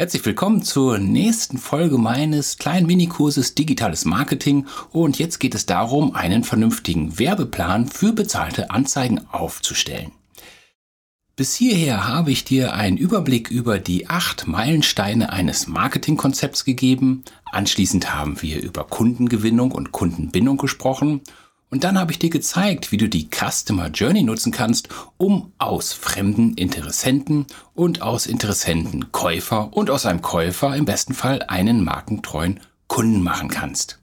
Herzlich willkommen zur nächsten Folge meines kleinen Minikurses Digitales Marketing und jetzt geht es darum, einen vernünftigen Werbeplan für bezahlte Anzeigen aufzustellen. Bis hierher habe ich dir einen Überblick über die acht Meilensteine eines Marketingkonzepts gegeben. Anschließend haben wir über Kundengewinnung und Kundenbindung gesprochen und dann habe ich dir gezeigt, wie du die Customer Journey nutzen kannst, um aus fremden Interessenten und aus Interessenten Käufer und aus einem Käufer im besten Fall einen markentreuen Kunden machen kannst.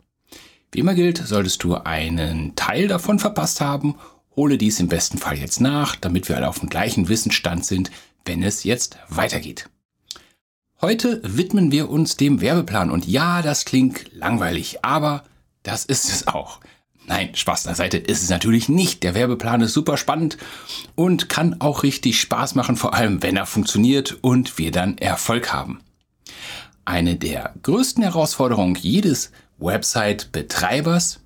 Wie immer gilt, solltest du einen Teil davon verpasst haben, hole dies im besten Fall jetzt nach, damit wir alle auf dem gleichen Wissensstand sind, wenn es jetzt weitergeht. Heute widmen wir uns dem Werbeplan und ja, das klingt langweilig, aber das ist es auch. Nein, Spaß beiseite ist es natürlich nicht. Der Werbeplan ist super spannend und kann auch richtig Spaß machen, vor allem wenn er funktioniert und wir dann Erfolg haben. Eine der größten Herausforderungen jedes Website-Betreibers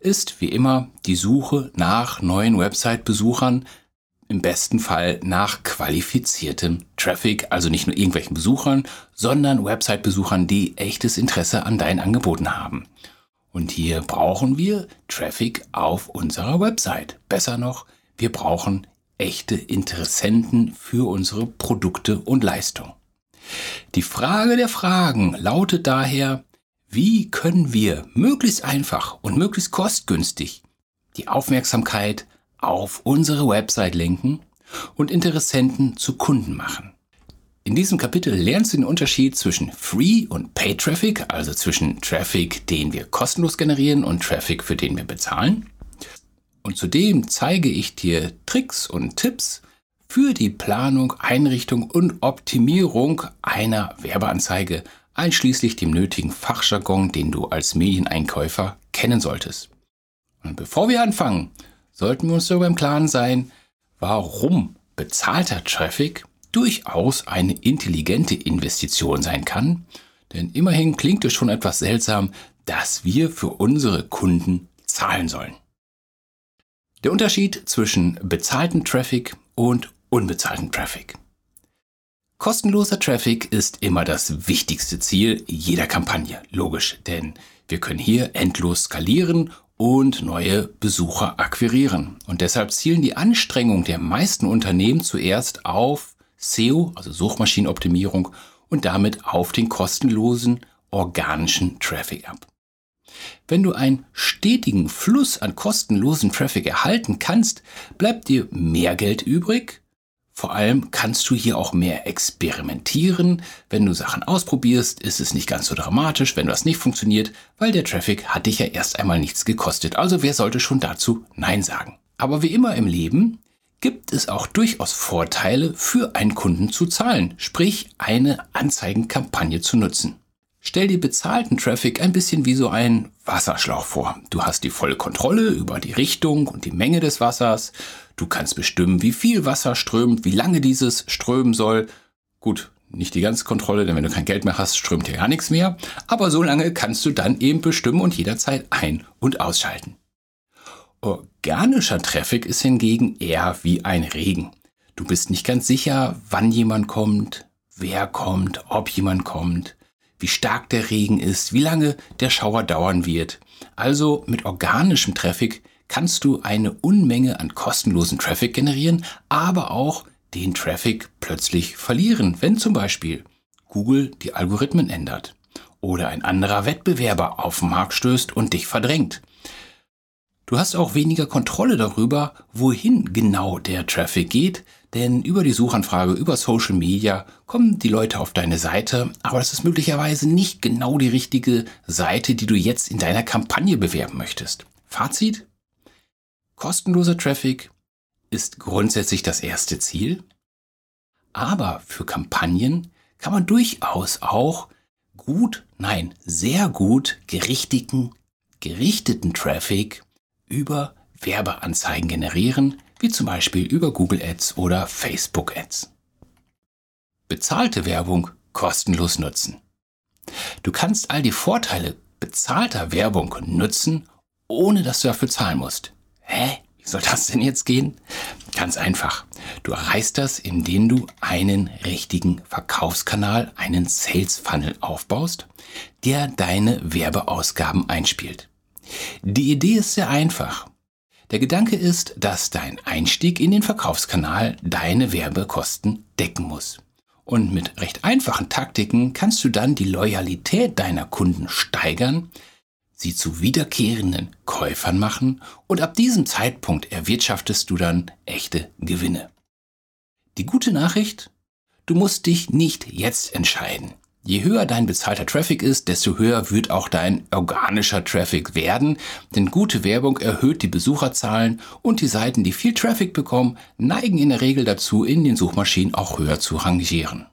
ist wie immer die Suche nach neuen Website-Besuchern, im besten Fall nach qualifiziertem Traffic, also nicht nur irgendwelchen Besuchern, sondern Website-Besuchern, die echtes Interesse an deinen Angeboten haben. Und hier brauchen wir Traffic auf unserer Website. Besser noch, wir brauchen echte Interessenten für unsere Produkte und Leistungen. Die Frage der Fragen lautet daher, wie können wir möglichst einfach und möglichst kostgünstig die Aufmerksamkeit auf unsere Website lenken und Interessenten zu Kunden machen? In diesem Kapitel lernst du den Unterschied zwischen Free und Pay Traffic, also zwischen Traffic, den wir kostenlos generieren und Traffic, für den wir bezahlen. Und zudem zeige ich dir Tricks und Tipps für die Planung, Einrichtung und Optimierung einer Werbeanzeige, einschließlich dem nötigen Fachjargon, den du als Medieneinkäufer kennen solltest. Und bevor wir anfangen, sollten wir uns darüber im Klaren sein, warum bezahlter Traffic durchaus eine intelligente Investition sein kann, denn immerhin klingt es schon etwas seltsam, dass wir für unsere Kunden zahlen sollen. Der Unterschied zwischen bezahltem Traffic und unbezahltem Traffic. Kostenloser Traffic ist immer das wichtigste Ziel jeder Kampagne, logisch, denn wir können hier endlos skalieren und neue Besucher akquirieren. Und deshalb zielen die Anstrengungen der meisten Unternehmen zuerst auf SEO, also Suchmaschinenoptimierung, und damit auf den kostenlosen organischen Traffic ab. Wenn du einen stetigen Fluss an kostenlosen Traffic erhalten kannst, bleibt dir mehr Geld übrig. Vor allem kannst du hier auch mehr experimentieren. Wenn du Sachen ausprobierst, ist es nicht ganz so dramatisch, wenn das nicht funktioniert, weil der Traffic hat dich ja erst einmal nichts gekostet. Also wer sollte schon dazu Nein sagen? Aber wie immer im Leben gibt es auch durchaus Vorteile für einen Kunden zu zahlen, sprich eine Anzeigenkampagne zu nutzen. Stell dir bezahlten Traffic ein bisschen wie so ein Wasserschlauch vor. Du hast die volle Kontrolle über die Richtung und die Menge des Wassers. Du kannst bestimmen, wie viel Wasser strömt, wie lange dieses strömen soll. Gut, nicht die ganze Kontrolle, denn wenn du kein Geld mehr hast, strömt ja gar nichts mehr. Aber so lange kannst du dann eben bestimmen und jederzeit ein- und ausschalten. Organischer Traffic ist hingegen eher wie ein Regen. Du bist nicht ganz sicher, wann jemand kommt, wer kommt, ob jemand kommt, wie stark der Regen ist, wie lange der Schauer dauern wird. Also mit organischem Traffic kannst du eine Unmenge an kostenlosen Traffic generieren, aber auch den Traffic plötzlich verlieren, wenn zum Beispiel Google die Algorithmen ändert oder ein anderer Wettbewerber auf den Markt stößt und dich verdrängt. Du hast auch weniger Kontrolle darüber, wohin genau der Traffic geht, denn über die Suchanfrage, über Social Media kommen die Leute auf deine Seite, aber das ist möglicherweise nicht genau die richtige Seite, die du jetzt in deiner Kampagne bewerben möchtest. Fazit? Kostenloser Traffic ist grundsätzlich das erste Ziel, aber für Kampagnen kann man durchaus auch gut, nein, sehr gut gerichteten, gerichteten Traffic über Werbeanzeigen generieren, wie zum Beispiel über Google Ads oder Facebook Ads. Bezahlte Werbung kostenlos nutzen. Du kannst all die Vorteile bezahlter Werbung nutzen, ohne dass du dafür zahlen musst. Hä? Wie soll das denn jetzt gehen? Ganz einfach. Du erreichst das, indem du einen richtigen Verkaufskanal, einen Sales Funnel aufbaust, der deine Werbeausgaben einspielt. Die Idee ist sehr einfach. Der Gedanke ist, dass dein Einstieg in den Verkaufskanal deine Werbekosten decken muss. Und mit recht einfachen Taktiken kannst du dann die Loyalität deiner Kunden steigern, sie zu wiederkehrenden Käufern machen und ab diesem Zeitpunkt erwirtschaftest du dann echte Gewinne. Die gute Nachricht? Du musst dich nicht jetzt entscheiden. Je höher dein bezahlter Traffic ist, desto höher wird auch dein organischer Traffic werden, denn gute Werbung erhöht die Besucherzahlen und die Seiten, die viel Traffic bekommen, neigen in der Regel dazu, in den Suchmaschinen auch höher zu rangieren.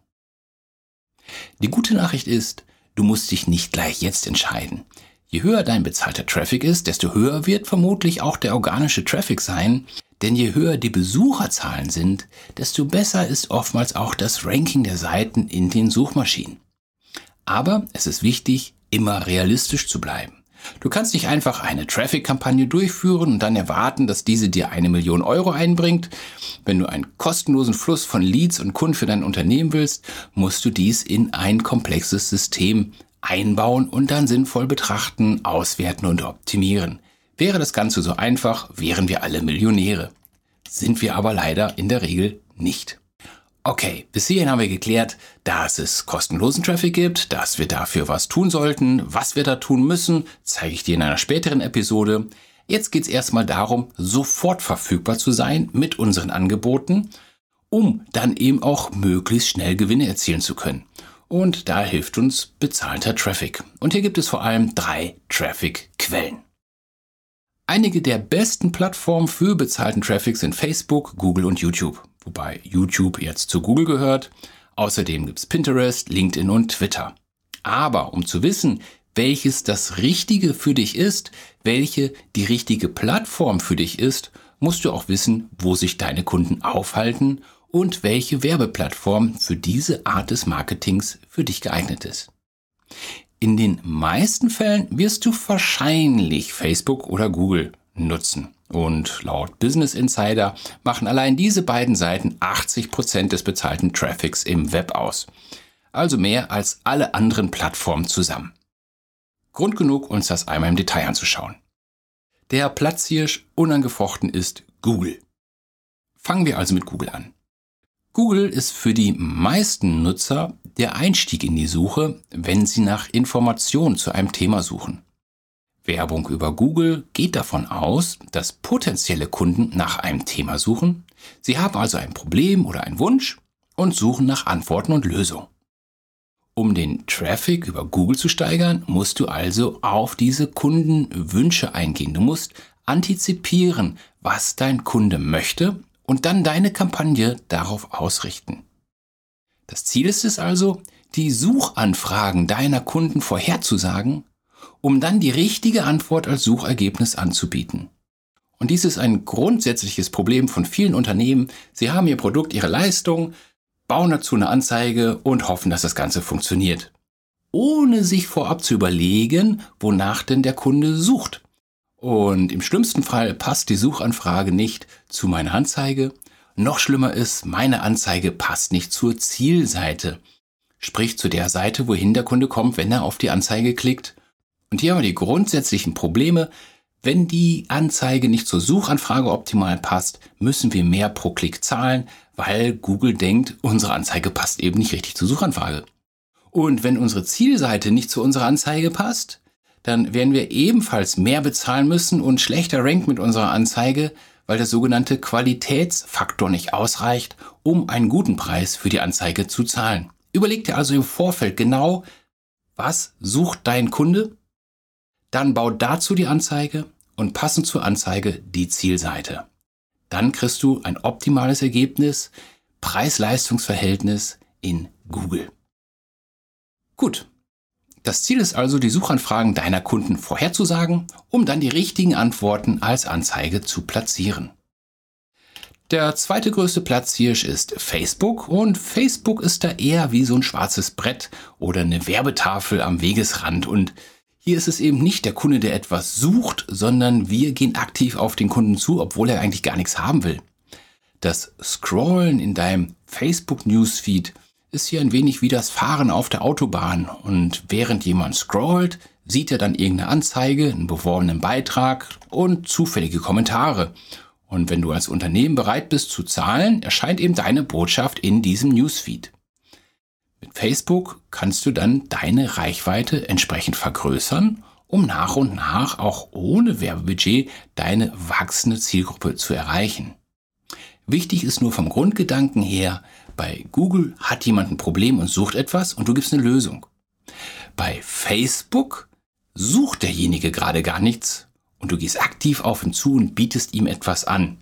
Die gute Nachricht ist, du musst dich nicht gleich jetzt entscheiden. Je höher dein bezahlter Traffic ist, desto höher wird vermutlich auch der organische Traffic sein, denn je höher die Besucherzahlen sind, desto besser ist oftmals auch das Ranking der Seiten in den Suchmaschinen. Aber es ist wichtig, immer realistisch zu bleiben. Du kannst nicht einfach eine Traffic-Kampagne durchführen und dann erwarten, dass diese dir eine Million Euro einbringt. Wenn du einen kostenlosen Fluss von Leads und Kunden für dein Unternehmen willst, musst du dies in ein komplexes System einbauen und dann sinnvoll betrachten, auswerten und optimieren. Wäre das Ganze so einfach, wären wir alle Millionäre. Sind wir aber leider in der Regel nicht. Okay, bis hierhin haben wir geklärt, dass es kostenlosen Traffic gibt, dass wir dafür was tun sollten, was wir da tun müssen, zeige ich dir in einer späteren Episode. Jetzt geht es erstmal darum, sofort verfügbar zu sein mit unseren Angeboten, um dann eben auch möglichst schnell Gewinne erzielen zu können. Und da hilft uns bezahlter Traffic. Und hier gibt es vor allem drei Traffic-Quellen. Einige der besten Plattformen für bezahlten Traffic sind Facebook, Google und YouTube wobei YouTube jetzt zu Google gehört. Außerdem gibt's Pinterest, LinkedIn und Twitter. Aber um zu wissen, welches das Richtige für dich ist, welche die richtige Plattform für dich ist, musst du auch wissen, wo sich deine Kunden aufhalten und welche Werbeplattform für diese Art des Marketings für dich geeignet ist. In den meisten Fällen wirst du wahrscheinlich Facebook oder Google nutzen. Und laut Business Insider machen allein diese beiden Seiten 80 Prozent des bezahlten Traffics im Web aus. Also mehr als alle anderen Plattformen zusammen. Grund genug, uns das einmal im Detail anzuschauen. Der Platzhirsch unangefochten ist Google. Fangen wir also mit Google an. Google ist für die meisten Nutzer der Einstieg in die Suche, wenn sie nach Informationen zu einem Thema suchen. Werbung über Google geht davon aus, dass potenzielle Kunden nach einem Thema suchen. Sie haben also ein Problem oder einen Wunsch und suchen nach Antworten und Lösungen. Um den Traffic über Google zu steigern, musst du also auf diese Kundenwünsche eingehen. Du musst antizipieren, was dein Kunde möchte und dann deine Kampagne darauf ausrichten. Das Ziel ist es also, die Suchanfragen deiner Kunden vorherzusagen um dann die richtige Antwort als Suchergebnis anzubieten. Und dies ist ein grundsätzliches Problem von vielen Unternehmen. Sie haben ihr Produkt, ihre Leistung, bauen dazu eine Anzeige und hoffen, dass das Ganze funktioniert. Ohne sich vorab zu überlegen, wonach denn der Kunde sucht. Und im schlimmsten Fall passt die Suchanfrage nicht zu meiner Anzeige. Noch schlimmer ist, meine Anzeige passt nicht zur Zielseite. Sprich zu der Seite, wohin der Kunde kommt, wenn er auf die Anzeige klickt. Und hier haben wir die grundsätzlichen Probleme. Wenn die Anzeige nicht zur Suchanfrage optimal passt, müssen wir mehr pro Klick zahlen, weil Google denkt, unsere Anzeige passt eben nicht richtig zur Suchanfrage. Und wenn unsere Zielseite nicht zu unserer Anzeige passt, dann werden wir ebenfalls mehr bezahlen müssen und schlechter ranken mit unserer Anzeige, weil der sogenannte Qualitätsfaktor nicht ausreicht, um einen guten Preis für die Anzeige zu zahlen. Überleg dir also im Vorfeld genau, was sucht dein Kunde dann bau dazu die Anzeige und passend zur Anzeige die Zielseite. Dann kriegst du ein optimales Ergebnis, Preis-Leistungs-Verhältnis in Google. Gut. Das Ziel ist also, die Suchanfragen deiner Kunden vorherzusagen, um dann die richtigen Antworten als Anzeige zu platzieren. Der zweite größte Platzhirsch ist Facebook und Facebook ist da eher wie so ein schwarzes Brett oder eine Werbetafel am Wegesrand und hier ist es eben nicht der Kunde, der etwas sucht, sondern wir gehen aktiv auf den Kunden zu, obwohl er eigentlich gar nichts haben will. Das Scrollen in deinem Facebook Newsfeed ist hier ein wenig wie das Fahren auf der Autobahn und während jemand scrollt, sieht er dann irgendeine Anzeige, einen beworbenen Beitrag und zufällige Kommentare. Und wenn du als Unternehmen bereit bist zu zahlen, erscheint eben deine Botschaft in diesem Newsfeed. Mit Facebook kannst du dann deine Reichweite entsprechend vergrößern, um nach und nach auch ohne Werbebudget deine wachsende Zielgruppe zu erreichen. Wichtig ist nur vom Grundgedanken her, bei Google hat jemand ein Problem und sucht etwas und du gibst eine Lösung. Bei Facebook sucht derjenige gerade gar nichts und du gehst aktiv auf ihn zu und bietest ihm etwas an.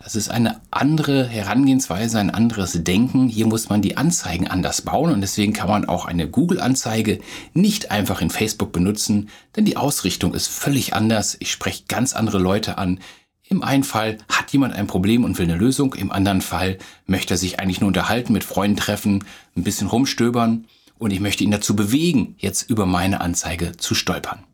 Das ist eine andere Herangehensweise, ein anderes Denken. Hier muss man die Anzeigen anders bauen und deswegen kann man auch eine Google-Anzeige nicht einfach in Facebook benutzen, denn die Ausrichtung ist völlig anders. Ich spreche ganz andere Leute an. Im einen Fall hat jemand ein Problem und will eine Lösung, im anderen Fall möchte er sich eigentlich nur unterhalten, mit Freunden treffen, ein bisschen rumstöbern und ich möchte ihn dazu bewegen, jetzt über meine Anzeige zu stolpern.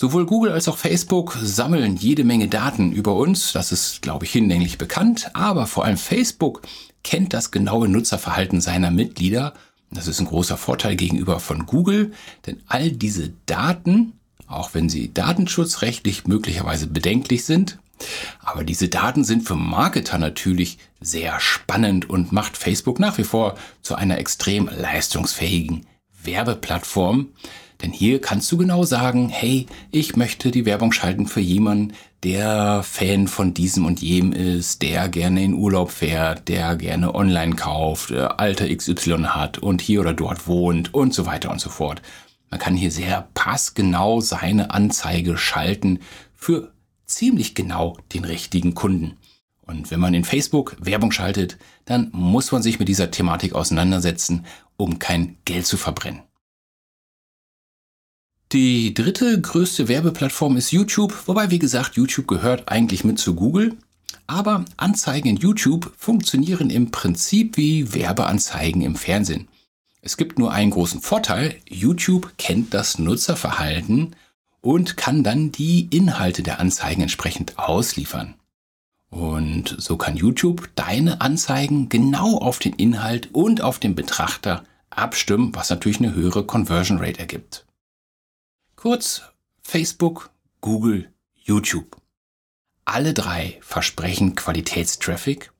Sowohl Google als auch Facebook sammeln jede Menge Daten über uns, das ist, glaube ich, hinlänglich bekannt, aber vor allem Facebook kennt das genaue Nutzerverhalten seiner Mitglieder. Das ist ein großer Vorteil gegenüber von Google, denn all diese Daten, auch wenn sie datenschutzrechtlich möglicherweise bedenklich sind, aber diese Daten sind für Marketer natürlich sehr spannend und macht Facebook nach wie vor zu einer extrem leistungsfähigen Werbeplattform. Denn hier kannst du genau sagen, hey, ich möchte die Werbung schalten für jemanden, der Fan von diesem und jenem ist, der gerne in Urlaub fährt, der gerne online kauft, Alter XY hat und hier oder dort wohnt und so weiter und so fort. Man kann hier sehr passgenau seine Anzeige schalten für ziemlich genau den richtigen Kunden. Und wenn man in Facebook Werbung schaltet, dann muss man sich mit dieser Thematik auseinandersetzen, um kein Geld zu verbrennen. Die dritte größte Werbeplattform ist YouTube, wobei wie gesagt, YouTube gehört eigentlich mit zu Google. Aber Anzeigen in YouTube funktionieren im Prinzip wie Werbeanzeigen im Fernsehen. Es gibt nur einen großen Vorteil, YouTube kennt das Nutzerverhalten und kann dann die Inhalte der Anzeigen entsprechend ausliefern. Und so kann YouTube deine Anzeigen genau auf den Inhalt und auf den Betrachter abstimmen, was natürlich eine höhere Conversion Rate ergibt. Kurz Facebook, Google, YouTube. Alle drei versprechen Qualitätstraffic,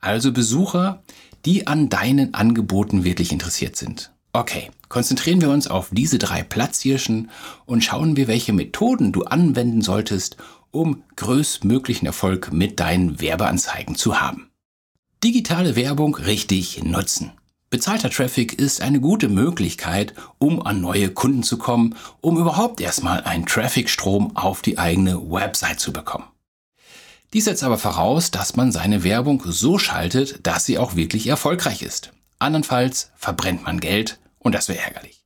also Besucher, die an deinen Angeboten wirklich interessiert sind. Okay, konzentrieren wir uns auf diese drei Platzhirschen und schauen wir, welche Methoden du anwenden solltest, um größtmöglichen Erfolg mit deinen Werbeanzeigen zu haben. Digitale Werbung richtig nutzen. Bezahlter Traffic ist eine gute Möglichkeit, um an neue Kunden zu kommen, um überhaupt erstmal einen Traffic-Strom auf die eigene Website zu bekommen. Dies setzt aber voraus, dass man seine Werbung so schaltet, dass sie auch wirklich erfolgreich ist. Andernfalls verbrennt man Geld und das wäre ärgerlich.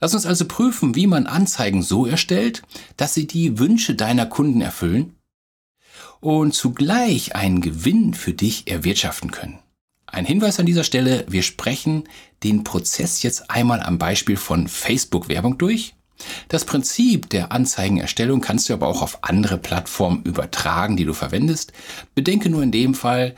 Lass uns also prüfen, wie man Anzeigen so erstellt, dass sie die Wünsche deiner Kunden erfüllen und zugleich einen Gewinn für dich erwirtschaften können. Ein Hinweis an dieser Stelle, wir sprechen den Prozess jetzt einmal am Beispiel von Facebook-Werbung durch. Das Prinzip der Anzeigenerstellung kannst du aber auch auf andere Plattformen übertragen, die du verwendest. Bedenke nur in dem Fall,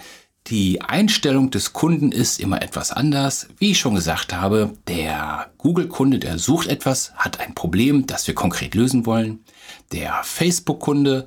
die Einstellung des Kunden ist immer etwas anders. Wie ich schon gesagt habe, der Google-Kunde, der sucht etwas, hat ein Problem, das wir konkret lösen wollen. Der Facebook-Kunde,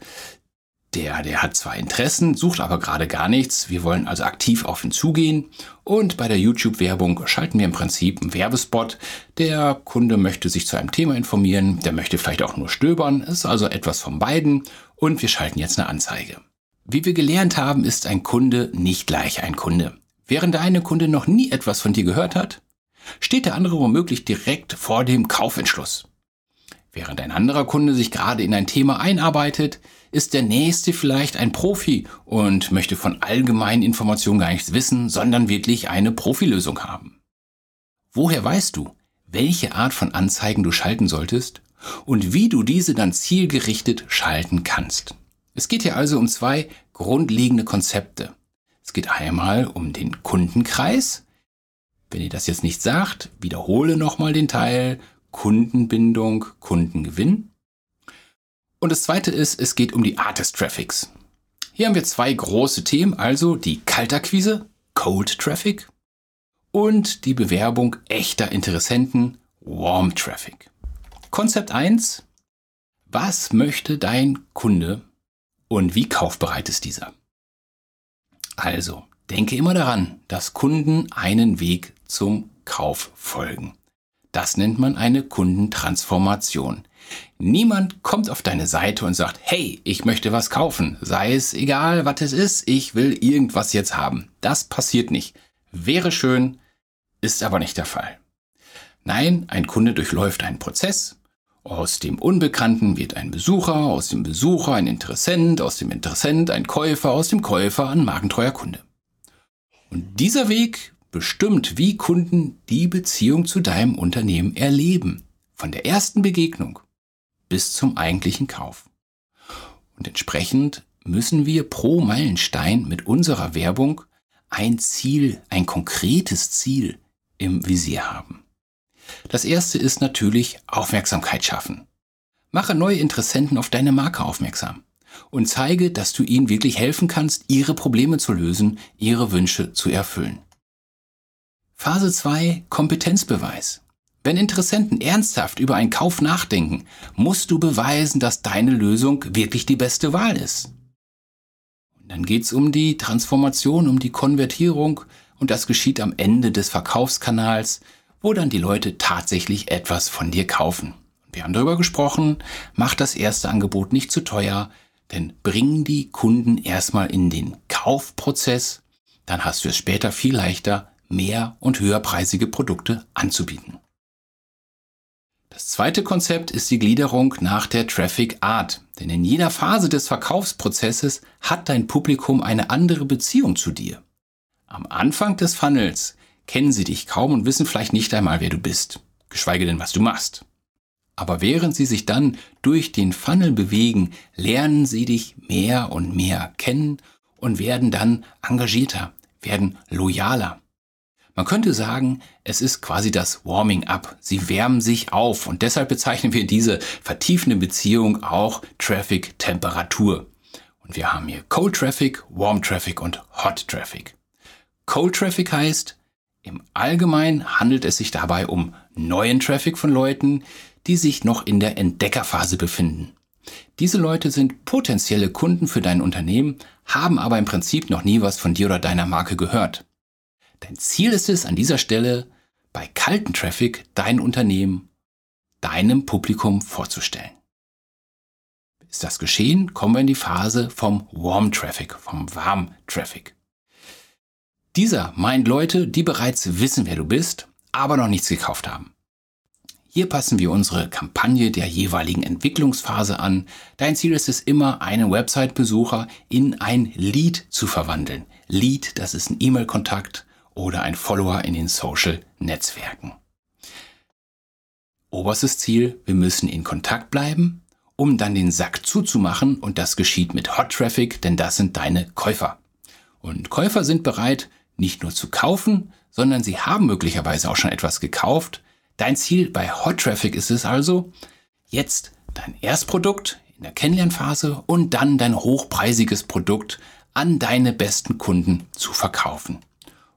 der, der hat zwar Interessen, sucht aber gerade gar nichts. Wir wollen also aktiv auf ihn zugehen. Und bei der YouTube-Werbung schalten wir im Prinzip einen Werbespot. Der Kunde möchte sich zu einem Thema informieren, der möchte vielleicht auch nur stöbern. Es ist also etwas von beiden. Und wir schalten jetzt eine Anzeige. Wie wir gelernt haben, ist ein Kunde nicht gleich ein Kunde. Während der eine Kunde noch nie etwas von dir gehört hat, steht der andere womöglich direkt vor dem Kaufentschluss. Während ein anderer Kunde sich gerade in ein Thema einarbeitet, ist der nächste vielleicht ein Profi und möchte von allgemeinen Informationen gar nichts wissen, sondern wirklich eine Profilösung haben. Woher weißt du, welche Art von Anzeigen du schalten solltest und wie du diese dann zielgerichtet schalten kannst? Es geht hier also um zwei grundlegende Konzepte. Es geht einmal um den Kundenkreis. Wenn ihr das jetzt nicht sagt, wiederhole nochmal den Teil Kundenbindung, Kundengewinn. Und das zweite ist, es geht um die Art des Traffics. Hier haben wir zwei große Themen, also die Kaltakquise, Cold Traffic, und die Bewerbung echter Interessenten, Warm Traffic. Konzept 1. Was möchte dein Kunde und wie kaufbereit ist dieser? Also, denke immer daran, dass Kunden einen Weg zum Kauf folgen. Das nennt man eine Kundentransformation. Niemand kommt auf deine Seite und sagt, hey, ich möchte was kaufen. Sei es egal, was es ist, ich will irgendwas jetzt haben. Das passiert nicht. Wäre schön, ist aber nicht der Fall. Nein, ein Kunde durchläuft einen Prozess. Aus dem Unbekannten wird ein Besucher, aus dem Besucher ein Interessent, aus dem Interessent ein Käufer, aus dem Käufer ein magentreuer Kunde. Und dieser Weg bestimmt, wie Kunden die Beziehung zu deinem Unternehmen erleben. Von der ersten Begegnung bis zum eigentlichen Kauf. Und entsprechend müssen wir pro Meilenstein mit unserer Werbung ein Ziel, ein konkretes Ziel im Visier haben. Das erste ist natürlich Aufmerksamkeit schaffen. Mache neue Interessenten auf deine Marke aufmerksam und zeige, dass du ihnen wirklich helfen kannst, ihre Probleme zu lösen, ihre Wünsche zu erfüllen. Phase 2 Kompetenzbeweis. Wenn Interessenten ernsthaft über einen Kauf nachdenken, musst du beweisen, dass deine Lösung wirklich die beste Wahl ist. Und dann geht's um die Transformation, um die Konvertierung und das geschieht am Ende des Verkaufskanals, wo dann die Leute tatsächlich etwas von dir kaufen. Wir haben darüber gesprochen, mach das erste Angebot nicht zu teuer, denn bring die Kunden erstmal in den Kaufprozess, dann hast du es später viel leichter, mehr und höherpreisige Produkte anzubieten. Das zweite Konzept ist die Gliederung nach der Traffic Art. Denn in jeder Phase des Verkaufsprozesses hat dein Publikum eine andere Beziehung zu dir. Am Anfang des Funnels kennen sie dich kaum und wissen vielleicht nicht einmal, wer du bist, geschweige denn, was du machst. Aber während sie sich dann durch den Funnel bewegen, lernen sie dich mehr und mehr kennen und werden dann engagierter, werden loyaler. Man könnte sagen, es ist quasi das Warming up. Sie wärmen sich auf und deshalb bezeichnen wir diese vertiefende Beziehung auch Traffic Temperatur. Und wir haben hier Cold Traffic, Warm Traffic und Hot Traffic. Cold Traffic heißt, im Allgemeinen handelt es sich dabei um neuen Traffic von Leuten, die sich noch in der Entdeckerphase befinden. Diese Leute sind potenzielle Kunden für dein Unternehmen, haben aber im Prinzip noch nie was von dir oder deiner Marke gehört. Dein Ziel ist es an dieser Stelle, bei kalten Traffic dein Unternehmen deinem Publikum vorzustellen. Ist das geschehen, kommen wir in die Phase vom Warm Traffic, vom Warm Traffic. Dieser meint Leute, die bereits wissen, wer du bist, aber noch nichts gekauft haben. Hier passen wir unsere Kampagne der jeweiligen Entwicklungsphase an. Dein Ziel ist es immer, einen Website-Besucher in ein Lead zu verwandeln. Lead, das ist ein E-Mail-Kontakt, oder ein Follower in den Social-Netzwerken. Oberstes Ziel, wir müssen in Kontakt bleiben, um dann den Sack zuzumachen und das geschieht mit Hot Traffic, denn das sind deine Käufer. Und Käufer sind bereit, nicht nur zu kaufen, sondern sie haben möglicherweise auch schon etwas gekauft. Dein Ziel bei Hot Traffic ist es also, jetzt dein Erstprodukt in der Kennenlernphase und dann dein hochpreisiges Produkt an deine besten Kunden zu verkaufen.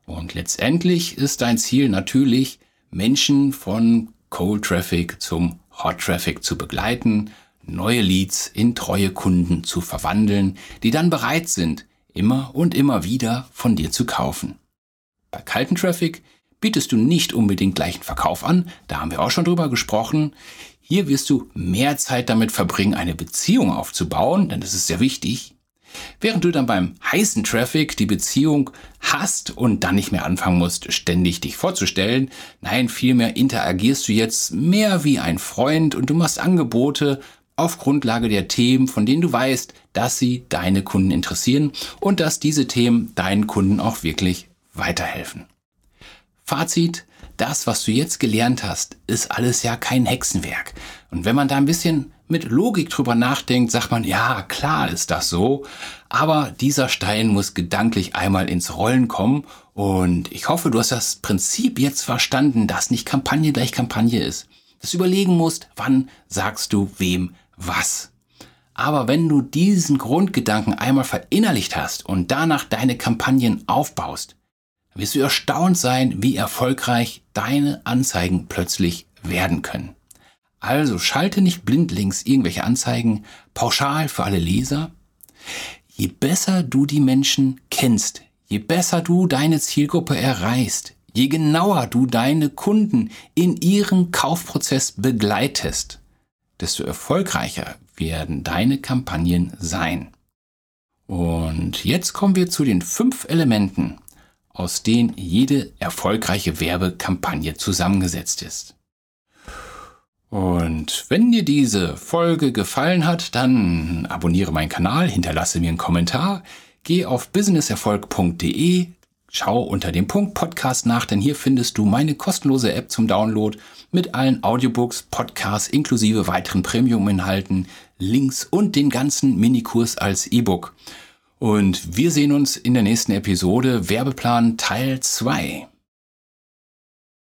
Und letztendlich ist dein Ziel natürlich, Menschen von Cold Traffic zum Hot Traffic zu begleiten, neue Leads in treue Kunden zu verwandeln, die dann bereit sind, immer und immer wieder von dir zu kaufen. Bei kalten Traffic bietest du nicht unbedingt gleichen Verkauf an, da haben wir auch schon drüber gesprochen. Hier wirst du mehr Zeit damit verbringen, eine Beziehung aufzubauen, denn das ist sehr wichtig. Während du dann beim heißen Traffic die Beziehung hast und dann nicht mehr anfangen musst, ständig dich vorzustellen, nein, vielmehr interagierst du jetzt mehr wie ein Freund und du machst Angebote auf Grundlage der Themen, von denen du weißt, dass sie deine Kunden interessieren und dass diese Themen deinen Kunden auch wirklich weiterhelfen. Fazit, das, was du jetzt gelernt hast, ist alles ja kein Hexenwerk. Und wenn man da ein bisschen mit Logik drüber nachdenkt, sagt man, ja, klar ist das so. Aber dieser Stein muss gedanklich einmal ins Rollen kommen. Und ich hoffe, du hast das Prinzip jetzt verstanden, dass nicht Kampagne gleich Kampagne ist. Dass du überlegen musst, wann sagst du wem was. Aber wenn du diesen Grundgedanken einmal verinnerlicht hast und danach deine Kampagnen aufbaust, wirst du erstaunt sein, wie erfolgreich deine Anzeigen plötzlich werden können. Also schalte nicht blindlings irgendwelche Anzeigen pauschal für alle Leser. Je besser du die Menschen kennst, je besser du deine Zielgruppe erreichst, je genauer du deine Kunden in ihrem Kaufprozess begleitest, desto erfolgreicher werden deine Kampagnen sein. Und jetzt kommen wir zu den fünf Elementen, aus denen jede erfolgreiche Werbekampagne zusammengesetzt ist. Und wenn dir diese Folge gefallen hat, dann abonniere meinen Kanal, hinterlasse mir einen Kommentar, geh auf businesserfolg.de, schau unter dem Punkt Podcast nach, denn hier findest du meine kostenlose App zum Download mit allen Audiobooks, Podcasts inklusive weiteren Premium-Inhalten, Links und den ganzen Minikurs als E-Book. Und wir sehen uns in der nächsten Episode Werbeplan Teil 2.